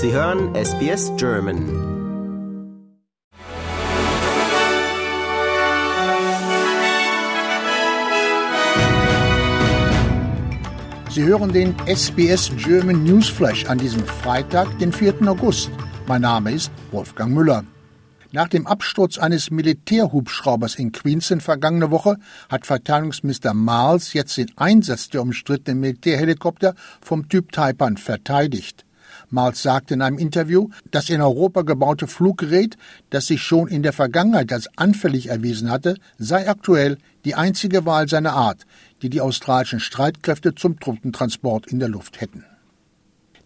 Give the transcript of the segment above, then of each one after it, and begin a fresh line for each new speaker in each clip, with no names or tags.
Sie hören SBS German.
Sie hören den SBS German Newsflash an diesem Freitag, den 4. August. Mein Name ist Wolfgang Müller. Nach dem Absturz eines Militärhubschraubers in Queensland vergangene Woche hat Verteidigungsminister Miles jetzt den Einsatz der umstrittenen Militärhelikopter vom Typ Taipan verteidigt. Miles sagte in einem Interview, das in Europa gebaute Fluggerät, das sich schon in der Vergangenheit als anfällig erwiesen hatte, sei aktuell die einzige Wahl seiner Art, die die australischen Streitkräfte zum Truppentransport in der Luft hätten.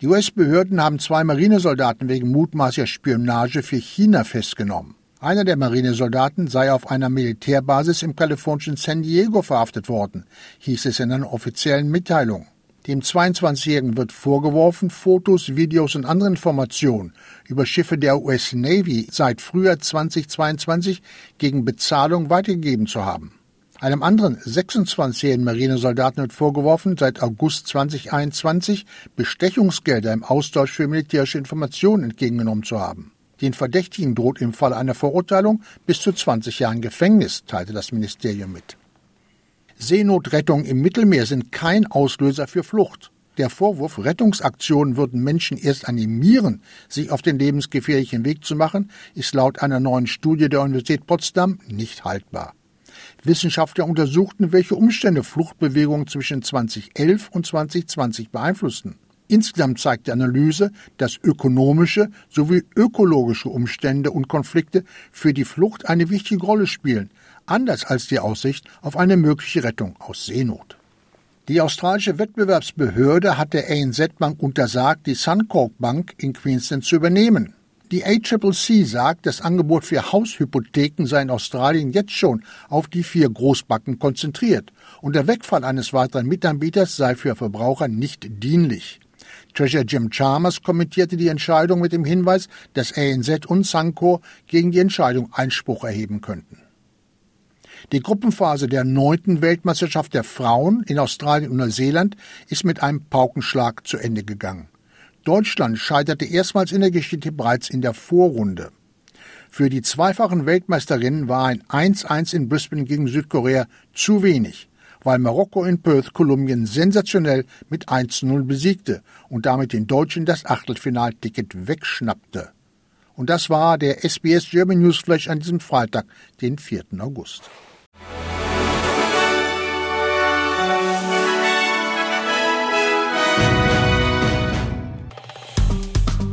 Die US-Behörden haben zwei Marinesoldaten wegen mutmaßlicher Spionage für China festgenommen. Einer der Marinesoldaten sei auf einer Militärbasis im kalifornischen San Diego verhaftet worden, hieß es in einer offiziellen Mitteilung. Dem 22-Jährigen wird vorgeworfen, Fotos, Videos und andere Informationen über Schiffe der US Navy seit Frühjahr 2022 gegen Bezahlung weitergegeben zu haben. Einem anderen 26-jährigen Marinesoldaten wird vorgeworfen, seit August 2021 Bestechungsgelder im Austausch für militärische Informationen entgegengenommen zu haben. Den Verdächtigen droht im Fall einer Verurteilung bis zu 20 Jahren Gefängnis, teilte das Ministerium mit. Seenotrettung im Mittelmeer sind kein Auslöser für Flucht. Der Vorwurf, Rettungsaktionen würden Menschen erst animieren, sich auf den lebensgefährlichen Weg zu machen, ist laut einer neuen Studie der Universität Potsdam nicht haltbar. Wissenschaftler untersuchten, welche Umstände Fluchtbewegungen zwischen 2011 und 2020 beeinflussten. Insgesamt zeigt die Analyse, dass ökonomische sowie ökologische Umstände und Konflikte für die Flucht eine wichtige Rolle spielen, anders als die Aussicht auf eine mögliche Rettung aus Seenot. Die australische Wettbewerbsbehörde hat der ANZ Bank untersagt, die Suncorp Bank in Queensland zu übernehmen. Die ACCC sagt, das Angebot für Haushypotheken sei in Australien jetzt schon auf die vier Großbanken konzentriert und der Wegfall eines weiteren Mitanbieters sei für Verbraucher nicht dienlich. Treasurer Jim Chalmers kommentierte die Entscheidung mit dem Hinweis, dass ANZ und Suncor gegen die Entscheidung Einspruch erheben könnten. Die Gruppenphase der neunten Weltmeisterschaft der Frauen in Australien und Neuseeland ist mit einem Paukenschlag zu Ende gegangen. Deutschland scheiterte erstmals in der Geschichte bereits in der Vorrunde. Für die zweifachen Weltmeisterinnen war ein 1-1 in Brisbane gegen Südkorea zu wenig, weil Marokko in Perth Kolumbien sensationell mit 1-0 besiegte und damit den Deutschen das Achtelfinalticket wegschnappte. Und das war der SBS German Newsflash an diesem Freitag, den 4. August.